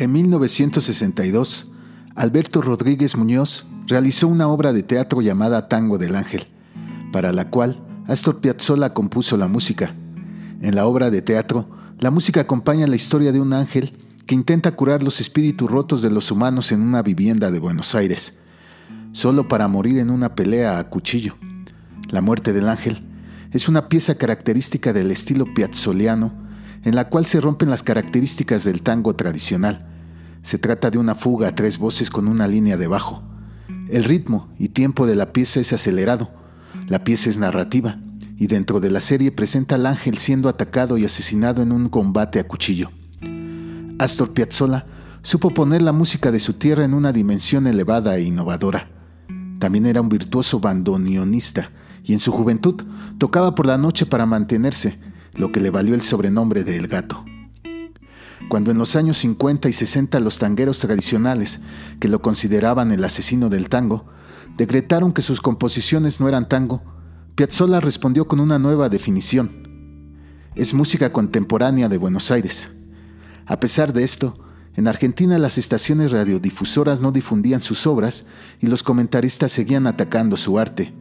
En 1962, Alberto Rodríguez Muñoz realizó una obra de teatro llamada Tango del Ángel, para la cual Astor Piazzolla compuso la música. En la obra de teatro, la música acompaña la historia de un ángel que intenta curar los espíritus rotos de los humanos en una vivienda de Buenos Aires, solo para morir en una pelea a cuchillo. La muerte del ángel es una pieza característica del estilo piazzoliano, en la cual se rompen las características del tango tradicional. Se trata de una fuga a tres voces con una línea de bajo. El ritmo y tiempo de la pieza es acelerado. La pieza es narrativa y dentro de la serie presenta al ángel siendo atacado y asesinado en un combate a cuchillo. Astor Piazzolla supo poner la música de su tierra en una dimensión elevada e innovadora. También era un virtuoso bandoneonista y en su juventud tocaba por la noche para mantenerse, lo que le valió el sobrenombre de El Gato. Cuando en los años 50 y 60 los tangueros tradicionales, que lo consideraban el asesino del tango, decretaron que sus composiciones no eran tango, Piazzolla respondió con una nueva definición. Es música contemporánea de Buenos Aires. A pesar de esto, en Argentina las estaciones radiodifusoras no difundían sus obras y los comentaristas seguían atacando su arte.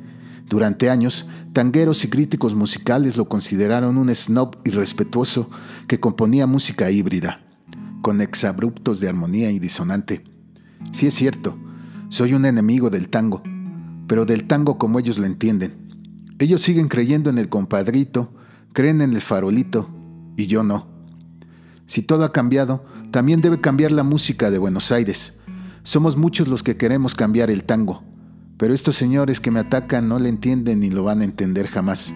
Durante años, tangueros y críticos musicales lo consideraron un snob irrespetuoso que componía música híbrida, con exabruptos de armonía y disonante. Sí es cierto, soy un enemigo del tango, pero del tango como ellos lo entienden. Ellos siguen creyendo en el compadrito, creen en el farolito, y yo no. Si todo ha cambiado, también debe cambiar la música de Buenos Aires. Somos muchos los que queremos cambiar el tango, pero estos señores que me atacan no le entienden ni lo van a entender jamás.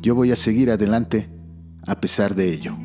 Yo voy a seguir adelante a pesar de ello.